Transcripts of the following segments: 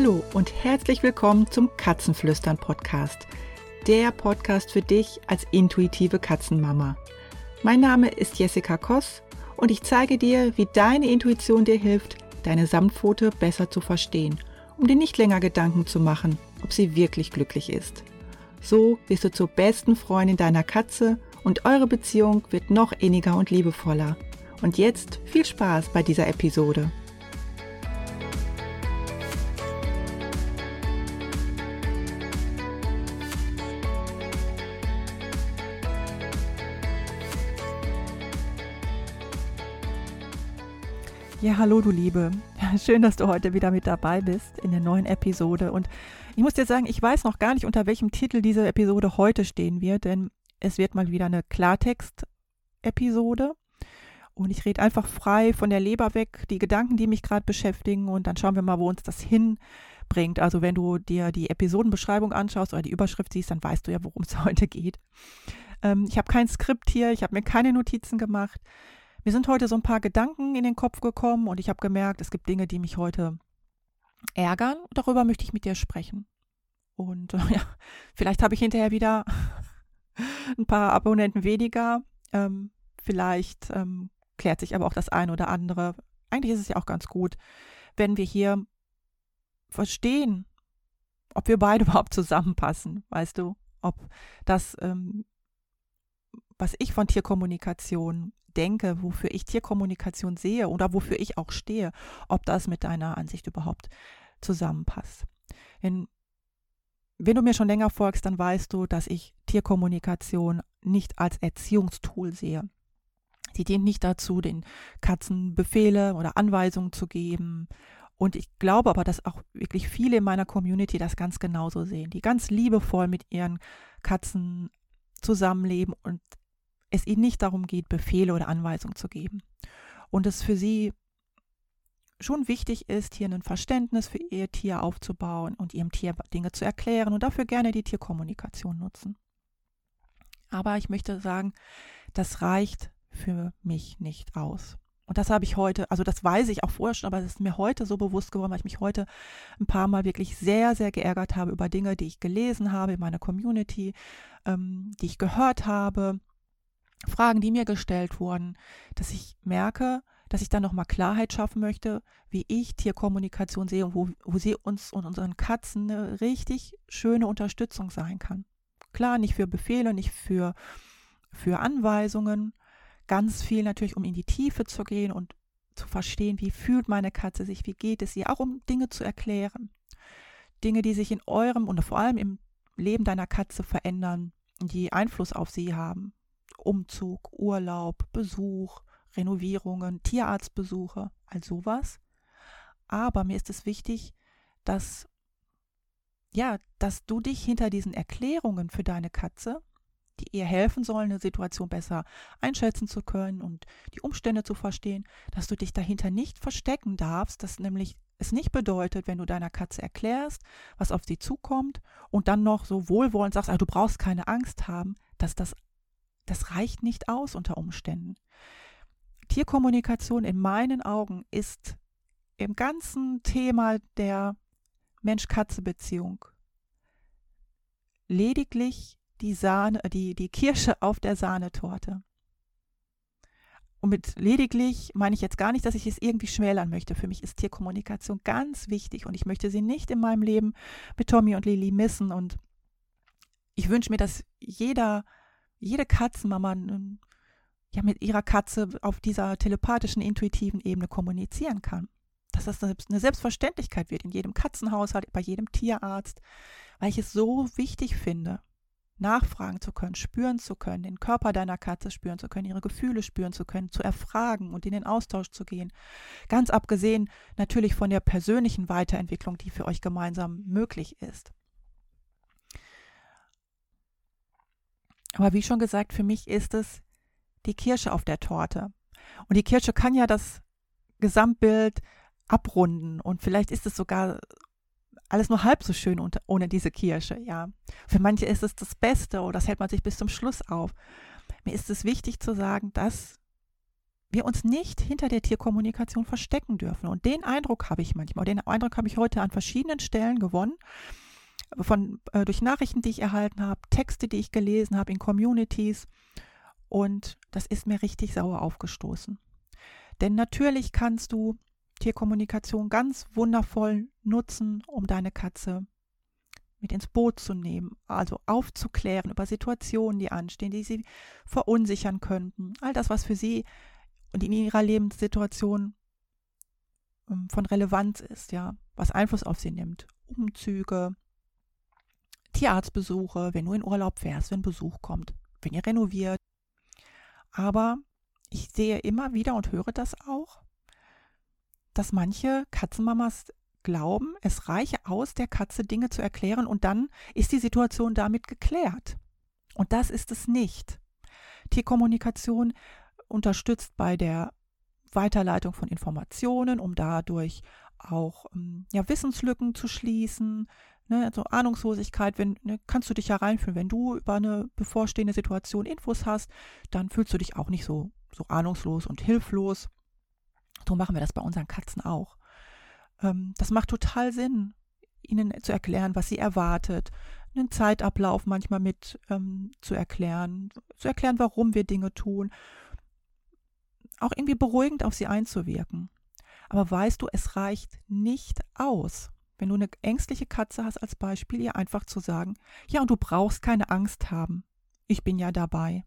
Hallo und herzlich willkommen zum Katzenflüstern Podcast. Der Podcast für dich als intuitive Katzenmama. Mein Name ist Jessica Koss und ich zeige dir, wie deine Intuition dir hilft, deine Samtpfote besser zu verstehen, um dir nicht länger Gedanken zu machen, ob sie wirklich glücklich ist. So wirst du zur besten Freundin deiner Katze und eure Beziehung wird noch inniger und liebevoller. Und jetzt viel Spaß bei dieser Episode. Ja, hallo du Liebe. Schön, dass du heute wieder mit dabei bist in der neuen Episode. Und ich muss dir sagen, ich weiß noch gar nicht, unter welchem Titel diese Episode heute stehen wird, denn es wird mal wieder eine Klartext-Episode. Und ich rede einfach frei von der Leber weg, die Gedanken, die mich gerade beschäftigen. Und dann schauen wir mal, wo uns das hinbringt. Also wenn du dir die Episodenbeschreibung anschaust oder die Überschrift siehst, dann weißt du ja, worum es heute geht. Ähm, ich habe kein Skript hier, ich habe mir keine Notizen gemacht. Mir sind heute so ein paar Gedanken in den Kopf gekommen und ich habe gemerkt, es gibt Dinge, die mich heute ärgern. Darüber möchte ich mit dir sprechen. Und ja, vielleicht habe ich hinterher wieder ein paar Abonnenten weniger. Ähm, vielleicht ähm, klärt sich aber auch das eine oder andere. Eigentlich ist es ja auch ganz gut, wenn wir hier verstehen, ob wir beide überhaupt zusammenpassen, weißt du, ob das, ähm, was ich von Tierkommunikation denke, wofür ich Tierkommunikation sehe oder wofür ich auch stehe, ob das mit deiner Ansicht überhaupt zusammenpasst. Denn wenn du mir schon länger folgst, dann weißt du, dass ich Tierkommunikation nicht als Erziehungstool sehe. Sie dient nicht dazu, den Katzen Befehle oder Anweisungen zu geben. Und ich glaube aber, dass auch wirklich viele in meiner Community das ganz genauso sehen, die ganz liebevoll mit ihren Katzen zusammenleben und es ihnen nicht darum geht, Befehle oder Anweisungen zu geben. Und es für sie schon wichtig ist, hier ein Verständnis für ihr Tier aufzubauen und ihrem Tier Dinge zu erklären und dafür gerne die Tierkommunikation nutzen. Aber ich möchte sagen, das reicht für mich nicht aus. Und das habe ich heute, also das weiß ich auch vorher schon, aber es ist mir heute so bewusst geworden, weil ich mich heute ein paar Mal wirklich sehr, sehr geärgert habe über Dinge, die ich gelesen habe in meiner Community, ähm, die ich gehört habe, Fragen, die mir gestellt wurden, dass ich merke, dass ich da nochmal Klarheit schaffen möchte, wie ich Tierkommunikation sehe und wo, wo sie uns und unseren Katzen eine richtig schöne Unterstützung sein kann. Klar, nicht für Befehle, nicht für, für Anweisungen, ganz viel natürlich, um in die Tiefe zu gehen und zu verstehen, wie fühlt meine Katze sich, wie geht es ihr, auch um Dinge zu erklären. Dinge, die sich in eurem und vor allem im Leben deiner Katze verändern, die Einfluss auf sie haben. Umzug, Urlaub, Besuch, Renovierungen, Tierarztbesuche, all sowas. Aber mir ist es wichtig, dass ja, dass du dich hinter diesen Erklärungen für deine Katze, die ihr helfen sollen, eine Situation besser einschätzen zu können und die Umstände zu verstehen, dass du dich dahinter nicht verstecken darfst, dass nämlich es nicht bedeutet, wenn du deiner Katze erklärst, was auf sie zukommt und dann noch so wohlwollend sagst, ah, du brauchst keine Angst haben, dass das, das reicht nicht aus unter Umständen. Tierkommunikation in meinen Augen ist im ganzen Thema der Mensch-Katze-Beziehung lediglich die Sahne, die, die Kirsche auf der Sahnetorte. Und mit lediglich meine ich jetzt gar nicht, dass ich es irgendwie schmälern möchte. Für mich ist Tierkommunikation ganz wichtig und ich möchte sie nicht in meinem Leben mit Tommy und Lili missen. Und ich wünsche mir, dass jeder, jede Katzenmama ja mit ihrer Katze auf dieser telepathischen, intuitiven Ebene kommunizieren kann. Dass das eine Selbstverständlichkeit wird in jedem Katzenhaushalt, bei jedem Tierarzt, weil ich es so wichtig finde, nachfragen zu können, spüren zu können, den Körper deiner Katze spüren zu können, ihre Gefühle spüren zu können, zu erfragen und in den Austausch zu gehen. Ganz abgesehen natürlich von der persönlichen Weiterentwicklung, die für euch gemeinsam möglich ist. Aber wie schon gesagt, für mich ist es die Kirsche auf der Torte. Und die Kirsche kann ja das Gesamtbild abrunden und vielleicht ist es sogar alles nur halb so schön unter, ohne diese Kirsche, ja. Für manche ist es das Beste oder das hält man sich bis zum Schluss auf. Mir ist es wichtig zu sagen, dass wir uns nicht hinter der Tierkommunikation verstecken dürfen. Und den Eindruck habe ich manchmal, den Eindruck habe ich heute an verschiedenen Stellen gewonnen, von, äh, durch Nachrichten, die ich erhalten habe, Texte, die ich gelesen habe in Communities. Und das ist mir richtig sauer aufgestoßen. Denn natürlich kannst du Tierkommunikation ganz wundervoll nutzen, um deine Katze mit ins Boot zu nehmen, also aufzuklären über Situationen, die anstehen, die sie verunsichern könnten. All das, was für sie und in ihrer Lebenssituation ähm, von Relevanz ist, ja, was Einfluss auf sie nimmt. Umzüge, Tierarztbesuche, wenn du in Urlaub fährst, wenn Besuch kommt, wenn ihr renoviert. Aber ich sehe immer wieder und höre das auch, dass manche Katzenmamas glauben, es reiche aus, der Katze Dinge zu erklären und dann ist die Situation damit geklärt. Und das ist es nicht. Tierkommunikation unterstützt bei der Weiterleitung von Informationen, um dadurch auch ähm, ja, Wissenslücken zu schließen, ne, also Ahnungslosigkeit, wenn, ne, kannst du dich ja reinfühlen. Wenn du über eine bevorstehende Situation Infos hast, dann fühlst du dich auch nicht so, so ahnungslos und hilflos. So machen wir das bei unseren Katzen auch. Ähm, das macht total Sinn, ihnen zu erklären, was sie erwartet, einen Zeitablauf manchmal mit ähm, zu erklären, zu erklären, warum wir Dinge tun, auch irgendwie beruhigend auf sie einzuwirken. Aber weißt du, es reicht nicht aus, wenn du eine ängstliche Katze hast als Beispiel, ihr einfach zu sagen, ja, und du brauchst keine Angst haben. Ich bin ja dabei.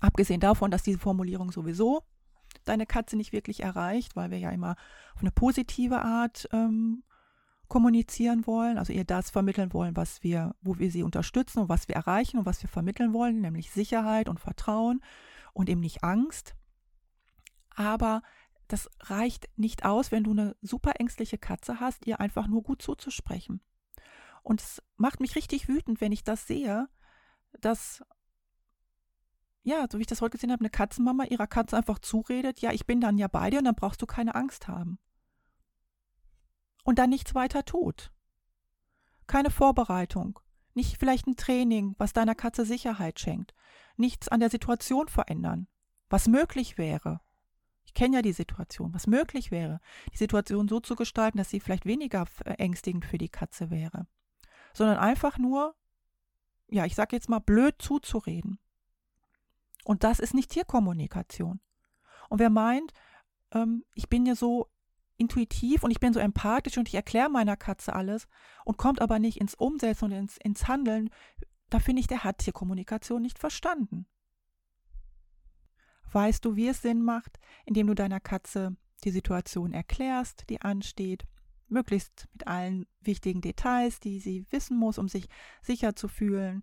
Abgesehen davon, dass diese Formulierung sowieso deine Katze nicht wirklich erreicht, weil wir ja immer auf eine positive Art ähm, kommunizieren wollen, also ihr das vermitteln wollen, was wir, wo wir sie unterstützen und was wir erreichen und was wir vermitteln wollen, nämlich Sicherheit und Vertrauen und eben nicht Angst. Aber das reicht nicht aus, wenn du eine super ängstliche Katze hast, ihr einfach nur gut zuzusprechen. Und es macht mich richtig wütend, wenn ich das sehe, dass ja, so wie ich das heute gesehen habe, eine Katzenmama ihrer Katze einfach zuredet, ja, ich bin dann ja bei dir und dann brauchst du keine Angst haben. Und dann nichts weiter tut. Keine Vorbereitung, nicht vielleicht ein Training, was deiner Katze Sicherheit schenkt, nichts an der Situation verändern, was möglich wäre. Ich kenne ja die Situation, was möglich wäre, die Situation so zu gestalten, dass sie vielleicht weniger ängstigend für die Katze wäre, sondern einfach nur, ja, ich sage jetzt mal blöd zuzureden. Und das ist nicht Tierkommunikation. Und wer meint, ähm, ich bin ja so intuitiv und ich bin so empathisch und ich erkläre meiner Katze alles und kommt aber nicht ins Umsetzen und ins, ins Handeln, da finde ich, der hat Tierkommunikation nicht verstanden. Weißt du, wie es Sinn macht, indem du deiner Katze die Situation erklärst, die ansteht, möglichst mit allen wichtigen Details, die sie wissen muss, um sich sicher zu fühlen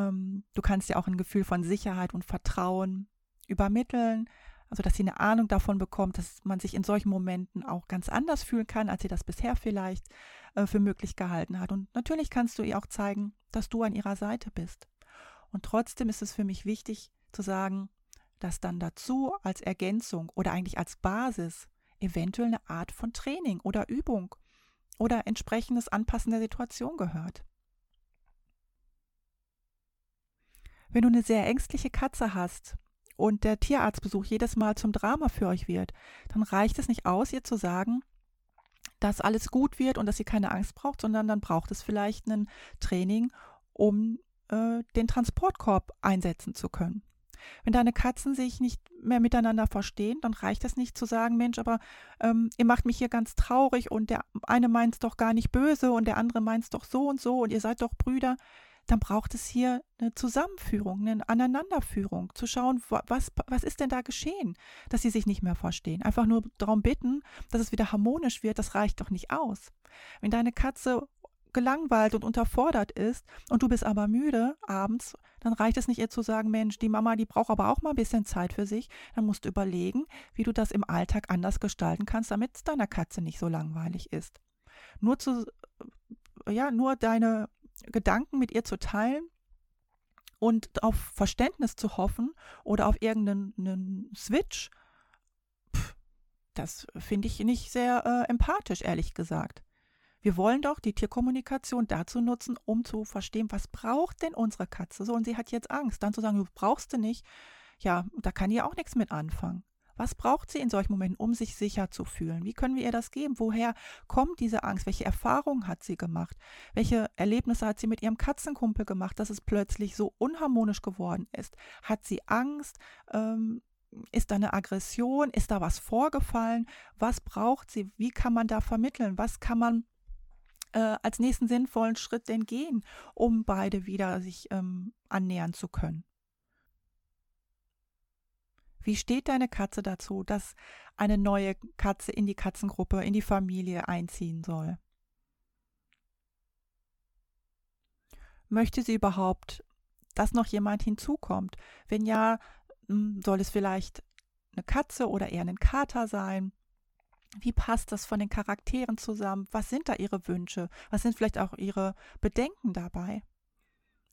ähm, du kannst ja auch ein Gefühl von Sicherheit und Vertrauen übermitteln, also dass sie eine Ahnung davon bekommt, dass man sich in solchen Momenten auch ganz anders fühlen kann, als sie das bisher vielleicht äh, für möglich gehalten hat. Und natürlich kannst du ihr auch zeigen, dass du an ihrer Seite bist. Und trotzdem ist es für mich wichtig zu sagen, dass dann dazu als Ergänzung oder eigentlich als Basis eventuell eine Art von Training oder Übung oder entsprechendes Anpassen der Situation gehört. Wenn du eine sehr ängstliche Katze hast und der Tierarztbesuch jedes Mal zum Drama für euch wird, dann reicht es nicht aus, ihr zu sagen, dass alles gut wird und dass sie keine Angst braucht, sondern dann braucht es vielleicht ein Training, um äh, den Transportkorb einsetzen zu können. Wenn deine Katzen sich nicht mehr miteinander verstehen, dann reicht es nicht zu sagen, Mensch, aber ähm, ihr macht mich hier ganz traurig und der eine meint es doch gar nicht böse und der andere meint es doch so und so und ihr seid doch Brüder dann braucht es hier eine Zusammenführung, eine Aneinanderführung, zu schauen, was, was ist denn da geschehen, dass sie sich nicht mehr verstehen. Einfach nur darum bitten, dass es wieder harmonisch wird, das reicht doch nicht aus. Wenn deine Katze gelangweilt und unterfordert ist und du bist aber müde abends, dann reicht es nicht ihr zu sagen, Mensch, die Mama, die braucht aber auch mal ein bisschen Zeit für sich. Dann musst du überlegen, wie du das im Alltag anders gestalten kannst, damit es deiner Katze nicht so langweilig ist. Nur zu ja, nur deine Gedanken mit ihr zu teilen und auf Verständnis zu hoffen oder auf irgendeinen Switch, pff, das finde ich nicht sehr äh, empathisch, ehrlich gesagt. Wir wollen doch die Tierkommunikation dazu nutzen, um zu verstehen, was braucht denn unsere Katze so und sie hat jetzt Angst. Dann zu sagen, du brauchst du nicht, ja, da kann die auch nichts mit anfangen. Was braucht sie in solchen Momenten, um sich sicher zu fühlen? Wie können wir ihr das geben? Woher kommt diese Angst? Welche Erfahrungen hat sie gemacht? Welche Erlebnisse hat sie mit ihrem Katzenkumpel gemacht, dass es plötzlich so unharmonisch geworden ist? Hat sie Angst? Ähm, ist da eine Aggression? Ist da was vorgefallen? Was braucht sie? Wie kann man da vermitteln? Was kann man äh, als nächsten sinnvollen Schritt denn gehen, um beide wieder sich ähm, annähern zu können? Wie steht deine Katze dazu, dass eine neue Katze in die Katzengruppe, in die Familie einziehen soll? Möchte sie überhaupt, dass noch jemand hinzukommt? Wenn ja, hm, soll es vielleicht eine Katze oder eher ein Kater sein? Wie passt das von den Charakteren zusammen? Was sind da ihre Wünsche? Was sind vielleicht auch ihre Bedenken dabei?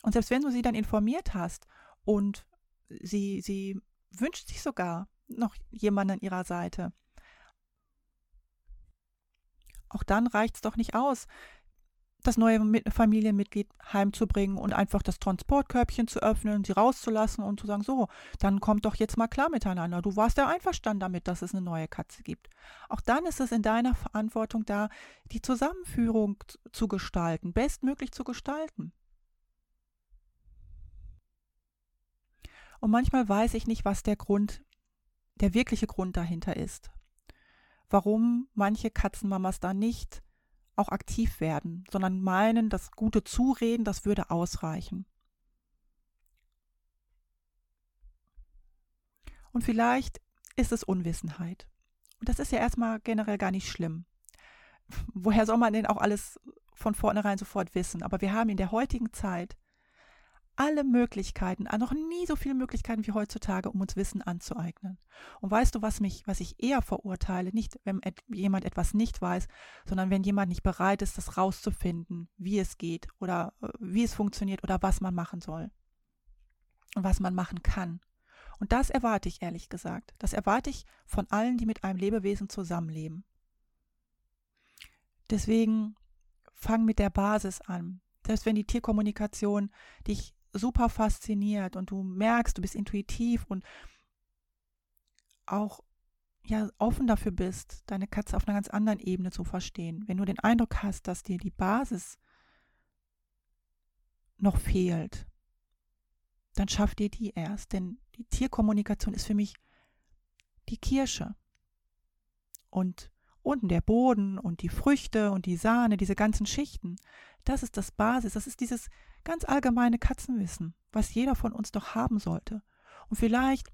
Und selbst wenn du sie dann informiert hast und sie, sie wünscht sich sogar noch jemanden an ihrer Seite. Auch dann reicht es doch nicht aus, das neue Familienmitglied heimzubringen und einfach das Transportkörbchen zu öffnen, sie rauszulassen und zu sagen, so, dann kommt doch jetzt mal klar miteinander. Du warst ja einverstanden damit, dass es eine neue Katze gibt. Auch dann ist es in deiner Verantwortung da, die Zusammenführung zu gestalten, bestmöglich zu gestalten. Und manchmal weiß ich nicht, was der Grund, der wirkliche Grund dahinter ist. Warum manche Katzenmamas da nicht auch aktiv werden, sondern meinen, das gute Zureden, das würde ausreichen. Und vielleicht ist es Unwissenheit. Und das ist ja erstmal generell gar nicht schlimm. Woher soll man denn auch alles von vornherein sofort wissen? Aber wir haben in der heutigen Zeit alle Möglichkeiten, noch nie so viele Möglichkeiten wie heutzutage, um uns Wissen anzueignen. Und weißt du, was mich, was ich eher verurteile, nicht wenn jemand etwas nicht weiß, sondern wenn jemand nicht bereit ist, das rauszufinden, wie es geht oder äh, wie es funktioniert oder was man machen soll und was man machen kann. Und das erwarte ich ehrlich gesagt. Das erwarte ich von allen, die mit einem Lebewesen zusammenleben. Deswegen fang mit der Basis an. Selbst wenn die Tierkommunikation dich super fasziniert und du merkst, du bist intuitiv und auch ja offen dafür bist, deine Katze auf einer ganz anderen Ebene zu verstehen. Wenn du den Eindruck hast, dass dir die Basis noch fehlt, dann schaff dir die erst, denn die Tierkommunikation ist für mich die Kirsche. Und unten der Boden und die Früchte und die Sahne, diese ganzen Schichten, das ist das Basis, das ist dieses ganz allgemeine Katzenwissen, was jeder von uns doch haben sollte. Und vielleicht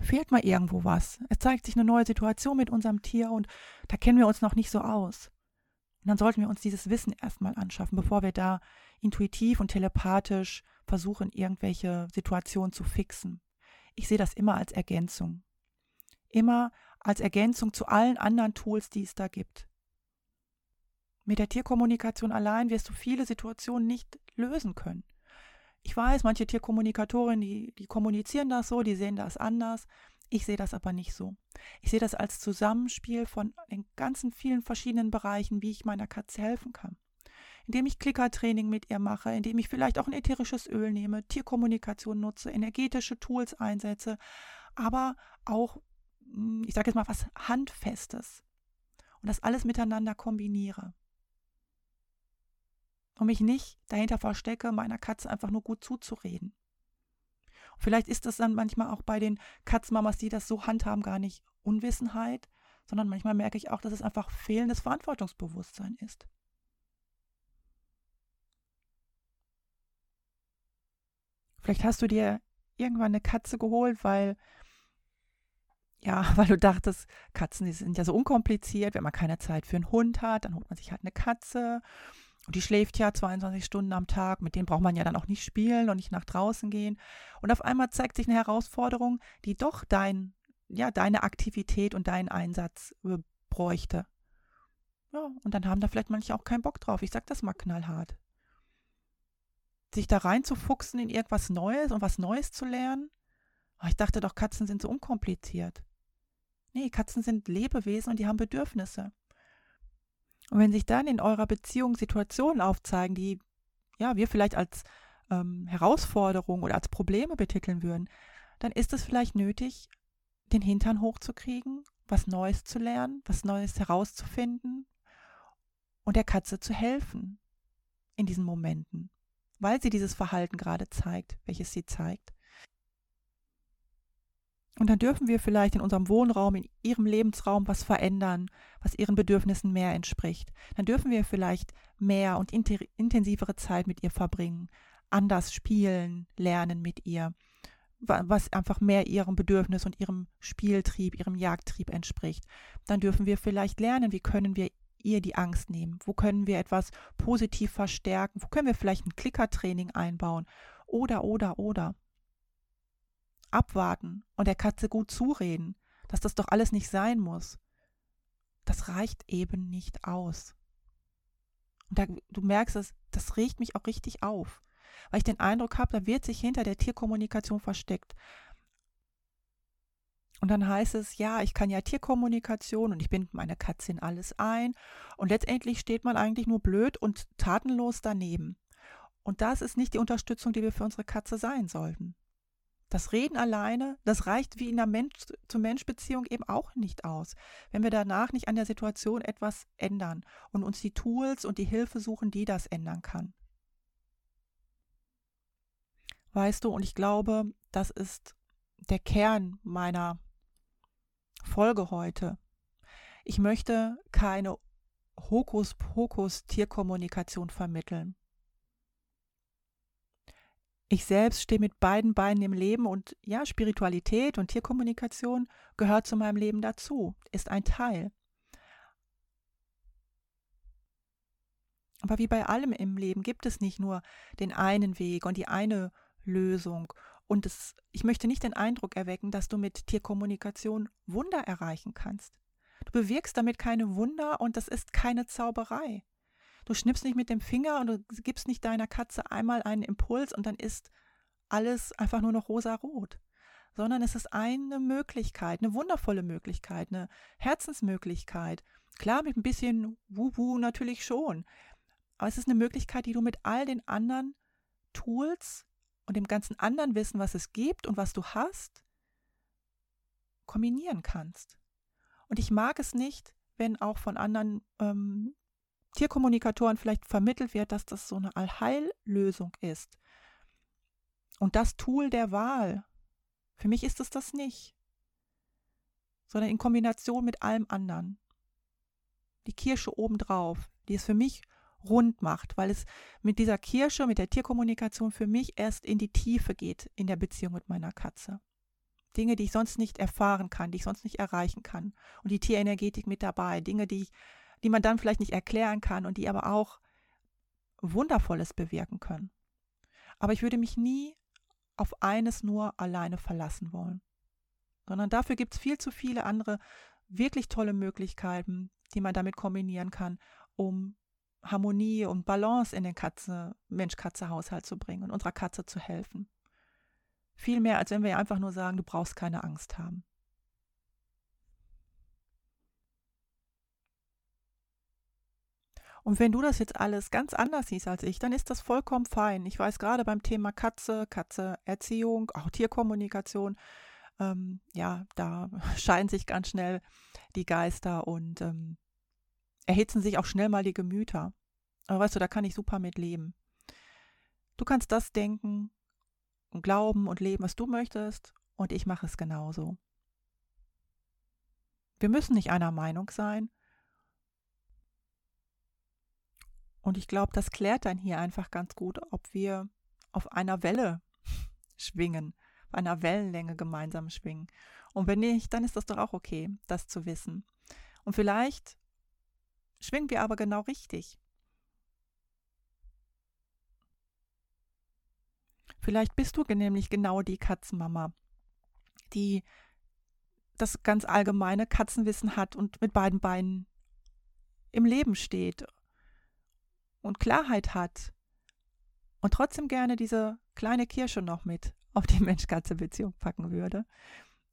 fehlt mal irgendwo was. Es zeigt sich eine neue Situation mit unserem Tier und da kennen wir uns noch nicht so aus. Und dann sollten wir uns dieses Wissen erstmal anschaffen, bevor wir da intuitiv und telepathisch versuchen, irgendwelche Situationen zu fixen. Ich sehe das immer als Ergänzung. Immer als Ergänzung zu allen anderen Tools, die es da gibt. Mit der Tierkommunikation allein wirst du viele Situationen nicht lösen können. Ich weiß, manche Tierkommunikatorinnen, die, die kommunizieren das so, die sehen das anders. Ich sehe das aber nicht so. Ich sehe das als Zusammenspiel von den ganzen vielen verschiedenen Bereichen, wie ich meiner Katze helfen kann. Indem ich Klickertraining mit ihr mache, indem ich vielleicht auch ein ätherisches Öl nehme, Tierkommunikation nutze, energetische Tools einsetze, aber auch hm, ich sage jetzt mal was Handfestes und das alles miteinander kombiniere. Und mich nicht dahinter verstecke, meiner Katze einfach nur gut zuzureden. Und vielleicht ist das dann manchmal auch bei den Katzenmamas, die das so handhaben, gar nicht Unwissenheit, sondern manchmal merke ich auch, dass es einfach fehlendes Verantwortungsbewusstsein ist. Vielleicht hast du dir irgendwann eine Katze geholt, weil ja, weil du dachtest, Katzen, die sind ja so unkompliziert. Wenn man keine Zeit für einen Hund hat, dann holt man sich halt eine Katze. Und die schläft ja 22 Stunden am Tag. Mit denen braucht man ja dann auch nicht spielen und nicht nach draußen gehen. Und auf einmal zeigt sich eine Herausforderung, die doch dein, ja, deine Aktivität und deinen Einsatz bräuchte. Ja, und dann haben da vielleicht manche auch keinen Bock drauf. Ich sag das mal knallhart. Sich da reinzufuchsen in irgendwas Neues und was Neues zu lernen. Oh, ich dachte doch, Katzen sind so unkompliziert. Nee, Katzen sind Lebewesen und die haben Bedürfnisse. Und wenn sich dann in eurer Beziehung Situationen aufzeigen, die ja, wir vielleicht als ähm, Herausforderung oder als Probleme betiteln würden, dann ist es vielleicht nötig, den Hintern hochzukriegen, was Neues zu lernen, was Neues herauszufinden und der Katze zu helfen in diesen Momenten, weil sie dieses Verhalten gerade zeigt, welches sie zeigt. Und dann dürfen wir vielleicht in unserem Wohnraum, in ihrem Lebensraum was verändern, was ihren Bedürfnissen mehr entspricht. Dann dürfen wir vielleicht mehr und intensivere Zeit mit ihr verbringen, anders spielen, lernen mit ihr, was einfach mehr ihrem Bedürfnis und ihrem Spieltrieb, ihrem Jagdtrieb entspricht. Dann dürfen wir vielleicht lernen, wie können wir ihr die Angst nehmen, wo können wir etwas positiv verstärken, wo können wir vielleicht ein Klickertraining einbauen oder, oder, oder abwarten und der Katze gut zureden, dass das doch alles nicht sein muss, das reicht eben nicht aus. Und da, du merkst es, das regt mich auch richtig auf, weil ich den Eindruck habe, da wird sich hinter der Tierkommunikation versteckt. Und dann heißt es, ja, ich kann ja Tierkommunikation und ich binde meine Katze in alles ein. Und letztendlich steht man eigentlich nur blöd und tatenlos daneben. Und das ist nicht die Unterstützung, die wir für unsere Katze sein sollten. Das Reden alleine, das reicht wie in einer Mensch-zu-Mensch-Beziehung eben auch nicht aus, wenn wir danach nicht an der Situation etwas ändern und uns die Tools und die Hilfe suchen, die das ändern kann. Weißt du, und ich glaube, das ist der Kern meiner Folge heute. Ich möchte keine Hokuspokus-Tierkommunikation vermitteln. Ich selbst stehe mit beiden Beinen im Leben und ja, Spiritualität und Tierkommunikation gehört zu meinem Leben dazu, ist ein Teil. Aber wie bei allem im Leben gibt es nicht nur den einen Weg und die eine Lösung. Und es, ich möchte nicht den Eindruck erwecken, dass du mit Tierkommunikation Wunder erreichen kannst. Du bewirkst damit keine Wunder und das ist keine Zauberei. Du schnippst nicht mit dem Finger und du gibst nicht deiner Katze einmal einen Impuls und dann ist alles einfach nur noch rosa-rot. Sondern es ist eine Möglichkeit, eine wundervolle Möglichkeit, eine Herzensmöglichkeit. Klar, mit ein bisschen Wuhu natürlich schon. Aber es ist eine Möglichkeit, die du mit all den anderen Tools und dem ganzen anderen Wissen, was es gibt und was du hast, kombinieren kannst. Und ich mag es nicht, wenn auch von anderen ähm, Tierkommunikatoren vielleicht vermittelt wird, dass das so eine Allheillösung ist. Und das Tool der Wahl. Für mich ist es das nicht. Sondern in Kombination mit allem anderen. Die Kirsche obendrauf, die es für mich rund macht, weil es mit dieser Kirsche, mit der Tierkommunikation für mich erst in die Tiefe geht in der Beziehung mit meiner Katze. Dinge, die ich sonst nicht erfahren kann, die ich sonst nicht erreichen kann. Und die Tierenergetik mit dabei. Dinge, die ich die man dann vielleicht nicht erklären kann und die aber auch Wundervolles bewirken können. Aber ich würde mich nie auf eines nur alleine verlassen wollen, sondern dafür gibt es viel zu viele andere wirklich tolle Möglichkeiten, die man damit kombinieren kann, um Harmonie und Balance in den Katze, Mensch-Katze-Haushalt zu bringen und unserer Katze zu helfen. Viel mehr, als wenn wir einfach nur sagen, du brauchst keine Angst haben. Und wenn du das jetzt alles ganz anders siehst als ich, dann ist das vollkommen fein. Ich weiß gerade beim Thema Katze, Katze-Erziehung, auch Tierkommunikation, ähm, ja, da scheiden sich ganz schnell die Geister und ähm, erhitzen sich auch schnell mal die Gemüter. Aber weißt du, da kann ich super mit leben. Du kannst das denken und glauben und leben, was du möchtest, und ich mache es genauso. Wir müssen nicht einer Meinung sein, Und ich glaube, das klärt dann hier einfach ganz gut, ob wir auf einer Welle schwingen, auf einer Wellenlänge gemeinsam schwingen. Und wenn nicht, dann ist das doch auch okay, das zu wissen. Und vielleicht schwingen wir aber genau richtig. Vielleicht bist du nämlich genau die Katzenmama, die das ganz allgemeine Katzenwissen hat und mit beiden Beinen im Leben steht und Klarheit hat und trotzdem gerne diese kleine Kirsche noch mit auf die Mensch-Katze-Beziehung packen würde,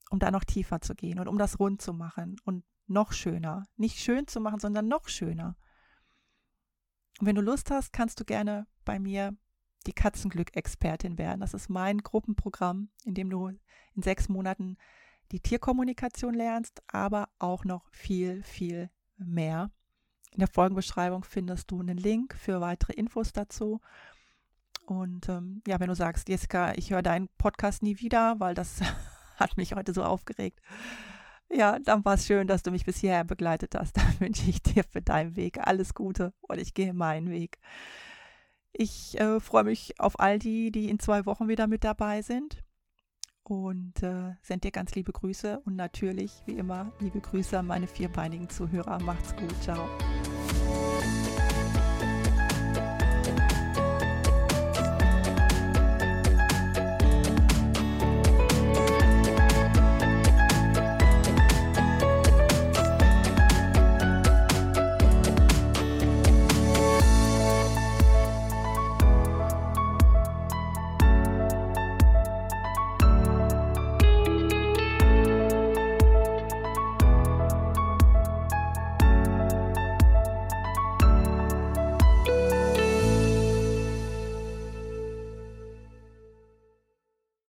um da noch tiefer zu gehen und um das rund zu machen und noch schöner. Nicht schön zu machen, sondern noch schöner. Und wenn du Lust hast, kannst du gerne bei mir die Katzenglück-Expertin werden. Das ist mein Gruppenprogramm, in dem du in sechs Monaten die Tierkommunikation lernst, aber auch noch viel, viel mehr. In der Folgenbeschreibung findest du einen Link für weitere Infos dazu. Und ähm, ja, wenn du sagst, Jessica, ich höre deinen Podcast nie wieder, weil das hat mich heute so aufgeregt. Ja, dann war es schön, dass du mich bis hierher begleitet hast. Dann wünsche ich dir für deinen Weg alles Gute und ich gehe meinen Weg. Ich äh, freue mich auf all die, die in zwei Wochen wieder mit dabei sind und äh, send dir ganz liebe Grüße und natürlich, wie immer, liebe Grüße an meine vierbeinigen Zuhörer. Macht's gut, ciao.